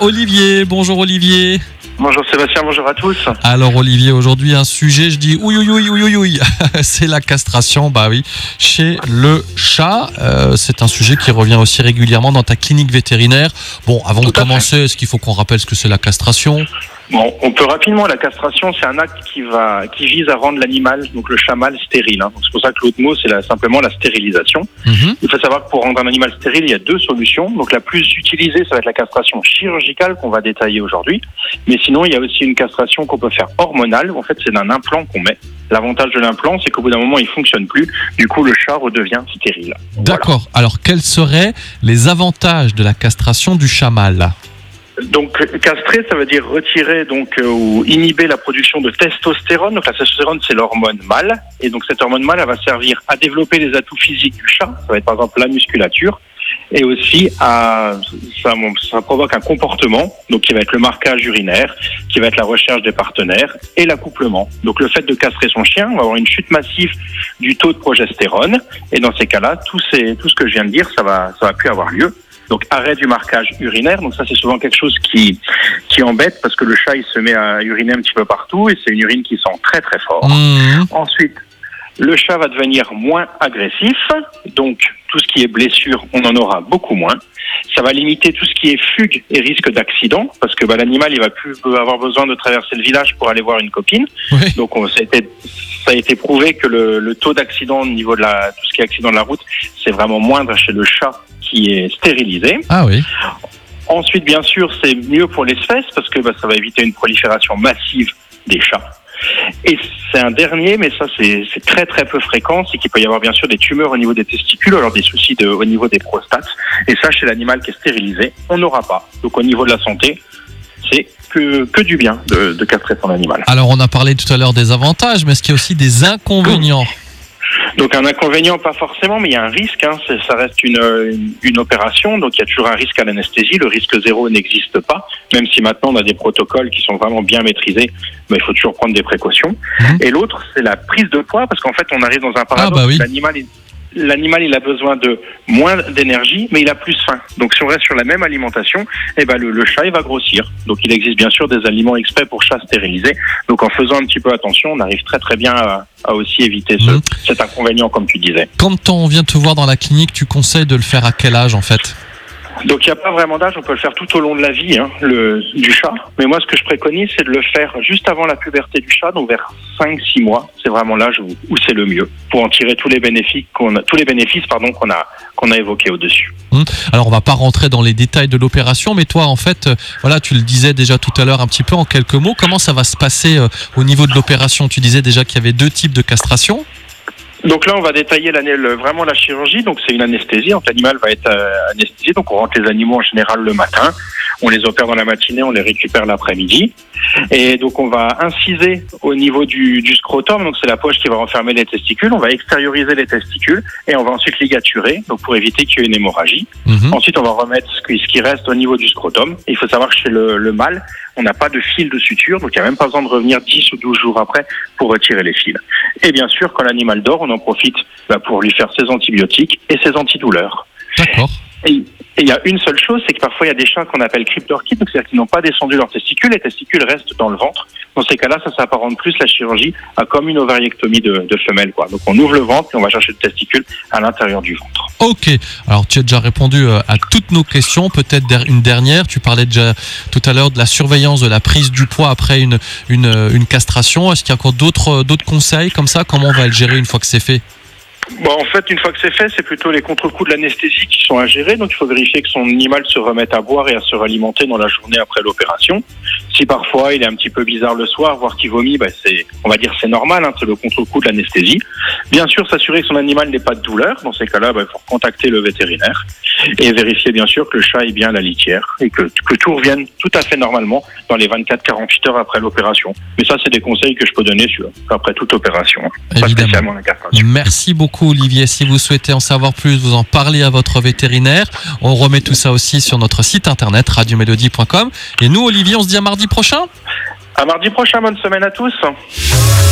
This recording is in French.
Olivier, bonjour Olivier. Bonjour Sébastien, bonjour à tous. Alors Olivier, aujourd'hui un sujet, je dis ouïe ouïe ouïe ouïe, c'est la castration, bah oui, chez le chat. Euh, c'est un sujet qui revient aussi régulièrement dans ta clinique vétérinaire. Bon, avant Tout de commencer, est-ce qu'il faut qu'on rappelle ce que c'est la castration? Bon, on peut rapidement, la castration, c'est un acte qui va, qui vise à rendre l'animal, donc le chat mâle, stérile. hein. C'est pour ça que l'autre mot, c'est la- simplement la stérilisation. Mhm. Il faut savoir que pour rendre un animal stérile, il y a deux solutions. Donc la plus utilisée, ça va être la castration chirurgicale qu'on va détailler aujourd'hui. Mais sinon, il y a aussi une castration qu'on peut faire hormonale. En fait, c'est d'un implant qu'on met. L'avantage de l'implant, c'est qu'au bout d'un moment, il fonctionne plus. Du coup, le chat redevient stérile. Voilà. D'accord. Alors quels seraient les avantages de la castration du chat mâle Donc castrer, ça veut dire retirer donc euh, ou inhiber la production de testostérone. Donc la testostérone, c'est l'hormone mâle, et donc cette hormone mâle, elle va servir à développer les atouts physiques du chat. Ça va être par exemple la musculature, et aussi à ça, provoque un comportement, donc qui va être le marquage urinaire, qui va être la recherche des partenaires et l'accouplement. Donc le fait de castrer son chien, on va avoir une chute massive du taux de progestérone, et dans ces cas-là, tout, tout ce que je viens de dire, ça va ça va plus avoir lieu. Donc arrêt du marquage urinaire. Donc ça c'est souvent quelque chose qui qui embête parce que le chat il se met à uriner un petit peu partout et c'est une urine qui sent très très fort. Mhm. Ensuite, le chat va devenir moins agressif. Donc tout ce qui est blessure, on en aura beaucoup moins. Ça va limiter tout ce qui est fugue et risque d'accident parce que bah, l'animal il va plus avoir besoin de traverser le village pour aller voir une copine. Oui. Donc on- ça a été prouvé que le, le taux d'accident au niveau de la tout ce qui est accident de la route, c'est vraiment moindre chez le chat qui est stérilisé. Ah oui. Ensuite, bien sûr, c'est mieux pour l'espèce parce que bah, ça va éviter une prolifération massive des chats. Et c'est un dernier, mais ça c'est c'est très très peu fréquent, c'est qu'il peut y avoir bien sûr des tumeurs au niveau des testicules, alors des soucis de, au niveau des prostates. Et ça, chez l'animal qui est stérilisé, on n'aura pas. Donc au niveau de la santé, c'est que, que du bien de, de castrer son animal. Alors on a parlé tout à l'heure des avantages, mais est-ce qu'il y a aussi des inconvénients? Donc un inconvénient, pas forcément, mais il y a un risque. Hein, ça reste une, une, une opération, donc il y a toujours un risque à l'anesthésie. Le risque zéro n'existe pas, même si maintenant on a des protocoles qui sont vraiment bien maîtrisés. Mais il faut toujours prendre des précautions. Mhm. Et l'autre, c'est la prise de poids, parce qu'en fait, on arrive dans un paradoxe. bah oui. L'animal, il- L'animal, il a besoin de moins d'énergie, mais il a plus faim. Donc, si on reste sur la même alimentation, eh ben, le, le chat, il va grossir. Donc, il existe bien sûr des aliments exprès pour chats stérilisés. Donc, en faisant un petit peu attention, on arrive très très bien à, à aussi éviter ce, Mhm. cet inconvénient, comme tu disais. Quand on vient te voir dans la clinique, tu conseilles de le faire à quel âge en fait? Donc il n'y a pas vraiment d'âge, on peut le faire tout au long de la vie hein, le, du chat. Mais moi ce que je préconise c'est de le faire juste avant la puberté du chat, donc vers 5-6 mois. C'est vraiment l'âge où, où c'est le mieux pour en tirer tous les bénéfices qu'on a, tous les bénéfices pardon qu'on a qu'on a évoqués au-dessus. Alors on va pas rentrer dans les détails de l'opération, mais toi en fait, euh, voilà, tu le disais déjà tout à l'heure un petit peu en quelques mots. Comment ça va se passer euh, au niveau de l'opération? Tu disais déjà qu'il y avait deux types de castration. Donc là on va détailler l'année- le- vraiment la chirurgie. Donc c'est une anesthésie, donc l'animal va être euh, anesthésié. Donc on rentre les animaux en général le matin, on les opère dans la matinée, on les récupère l'après-midi. Et donc on va inciser au niveau du, du scrotum, donc c'est la poche qui va renfermer les testicules. On va extérioriser les testicules et on va ensuite ligaturer, donc pour éviter qu'il y ait une hémorragie. Mhm. Ensuite, on va remettre ce qui, ce qui reste au niveau du scrotum. Et il faut savoir que chez le, le mâle, on n'a pas de fil de suture, donc il n'y a même pas besoin de revenir 10 ou 12 jours après pour retirer les fils. Et bien sûr, quand l'animal dort, on en profite bah, pour lui faire ses antibiotiques et ses antidouleurs. D'accord. Et il y a une seule chose, c'est que parfois il y a des chats qu'on appelle cryptorchides, donc c'est-à-dire qu'ils n'ont pas descendu leurs testicules, les testicules restent dans le ventre. Dans ces cas-là, ça s'apparente plus la chirurgie à comme une ovariectomie de, femelle. Donc on ouvre le ventre et on va chercher le testicule à l'intérieur du ventre. Ok. Alors tu as déjà répondu euh, à toutes nos questions. Peut-être une dernière. Tu parlais déjà tout à l'heure de la surveillance de la prise du poids après une une, euh, une castration. Est-ce qu'il y a encore euh, d'autres conseils comme ça? Comment on va le gérer une fois que c'est fait? Bon, en fait, une fois que c'est fait, c'est plutôt les contre-coups de l'anesthésie qui sont gérer. Donc, il faut vérifier que son animal se remette à boire et à se ralimenter dans la journée après l'opération. Si parfois il est un petit peu bizarre le soir, voire qu'il vomit, bah, c'est, on va dire, c'est normal. Hein, c'est le contre-coup de l'anesthésie. Bien sûr, s'assurer que son animal n'ait pas de douleur. Dans ces cas-là, bah, il faut contacter le vétérinaire et vérifier bien sûr que le chat est bien à la litière et que, que tout revienne tout à fait normalement dans les 24-48 heures après l'opération. Mais ça, c'est des conseils que je peux donner sur, après toute opération. Pas Évidemment. spécialement la castration. Merci beaucoup Olivier. Si vous souhaitez en savoir plus, vous en parlez à votre vétérinaire. On remet tout ça aussi sur notre site internet radiomélodie.com. Et nous Olivier, on se dit à prochain? À mardi prochain, bonne semaine à tous.